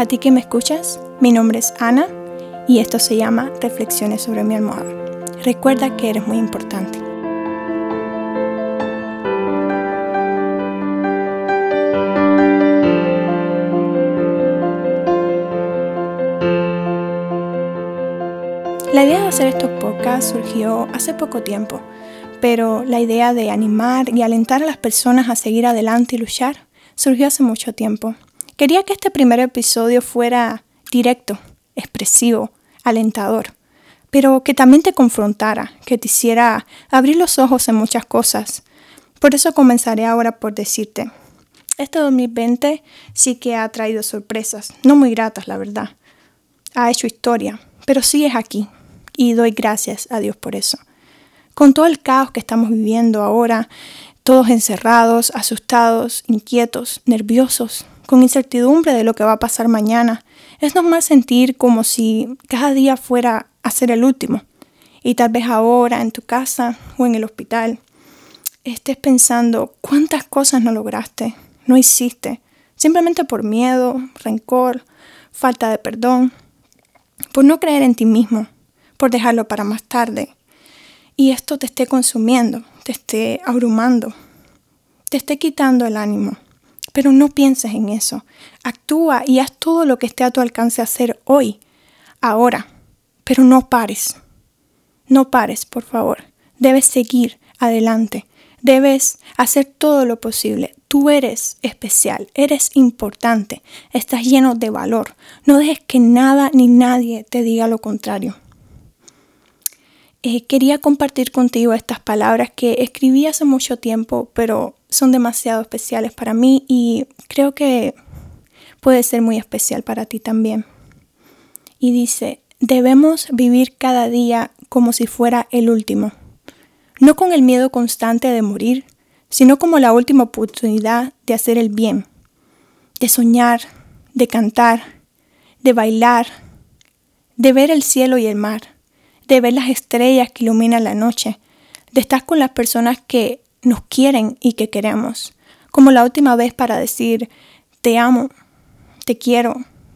A ti que me escuchas, mi nombre es Ana y esto se llama Reflexiones sobre mi almohada. Recuerda que eres muy importante. La idea de hacer estos podcasts surgió hace poco tiempo, pero la idea de animar y alentar a las personas a seguir adelante y luchar surgió hace mucho tiempo. Quería que este primer episodio fuera directo, expresivo, alentador, pero que también te confrontara, que te hiciera abrir los ojos en muchas cosas. Por eso comenzaré ahora por decirte, este 2020 sí que ha traído sorpresas, no muy gratas, la verdad. Ha hecho historia, pero sí es aquí, y doy gracias a Dios por eso. Con todo el caos que estamos viviendo ahora, todos encerrados, asustados, inquietos, nerviosos, con incertidumbre de lo que va a pasar mañana. Es normal sentir como si cada día fuera a ser el último. Y tal vez ahora en tu casa o en el hospital estés pensando cuántas cosas no lograste, no hiciste, simplemente por miedo, rencor, falta de perdón, por no creer en ti mismo, por dejarlo para más tarde. Y esto te esté consumiendo, te esté abrumando, te esté quitando el ánimo. Pero no pienses en eso. Actúa y haz todo lo que esté a tu alcance hacer hoy, ahora. Pero no pares. No pares, por favor. Debes seguir adelante. Debes hacer todo lo posible. Tú eres especial, eres importante, estás lleno de valor. No dejes que nada ni nadie te diga lo contrario. Eh, quería compartir contigo estas palabras que escribí hace mucho tiempo, pero son demasiado especiales para mí y creo que puede ser muy especial para ti también. Y dice, debemos vivir cada día como si fuera el último, no con el miedo constante de morir, sino como la última oportunidad de hacer el bien, de soñar, de cantar, de bailar, de ver el cielo y el mar de ver las estrellas que iluminan la noche, de estar con las personas que nos quieren y que queremos, como la última vez para decir, te amo, te quiero,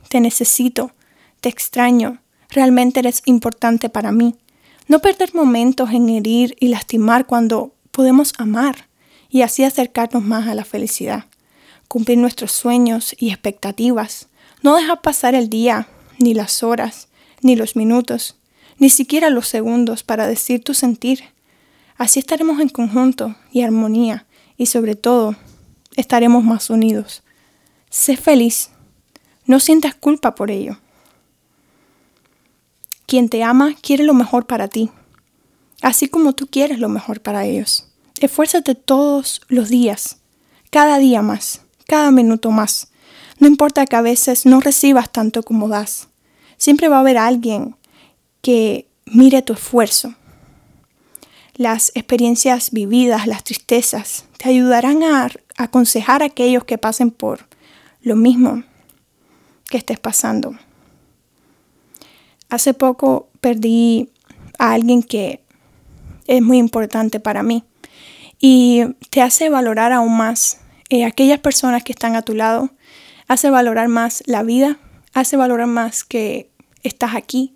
te necesito, te extraño, realmente eres importante para mí. No perder momentos en herir y lastimar cuando podemos amar y así acercarnos más a la felicidad. Cumplir nuestros sueños y expectativas. No dejar pasar el día, ni las horas, ni los minutos ni siquiera los segundos para decir tu sentir. Así estaremos en conjunto y armonía y sobre todo estaremos más unidos. Sé feliz, no sientas culpa por ello. Quien te ama quiere lo mejor para ti, así como tú quieres lo mejor para ellos. Esfuérzate todos los días, cada día más, cada minuto más. No importa que a veces no recibas tanto como das. Siempre va a haber alguien que mire tu esfuerzo. Las experiencias vividas, las tristezas, te ayudarán a aconsejar a aquellos que pasen por lo mismo que estés pasando. Hace poco perdí a alguien que es muy importante para mí y te hace valorar aún más eh, aquellas personas que están a tu lado, hace valorar más la vida, hace valorar más que estás aquí,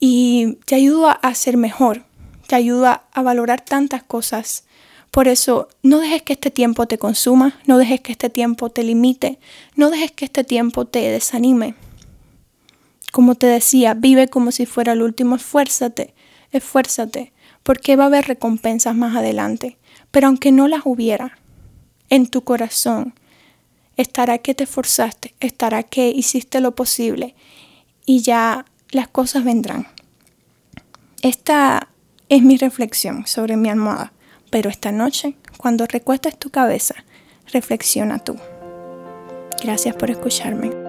y te ayuda a ser mejor, te ayuda a valorar tantas cosas. Por eso, no dejes que este tiempo te consuma, no dejes que este tiempo te limite, no dejes que este tiempo te desanime. Como te decía, vive como si fuera el último, esfuérzate, esfuérzate, porque va a haber recompensas más adelante. Pero aunque no las hubiera, en tu corazón estará que te esforzaste, estará que hiciste lo posible y ya las cosas vendrán. Esta es mi reflexión sobre mi almohada, pero esta noche, cuando recuestes tu cabeza, reflexiona tú. Gracias por escucharme.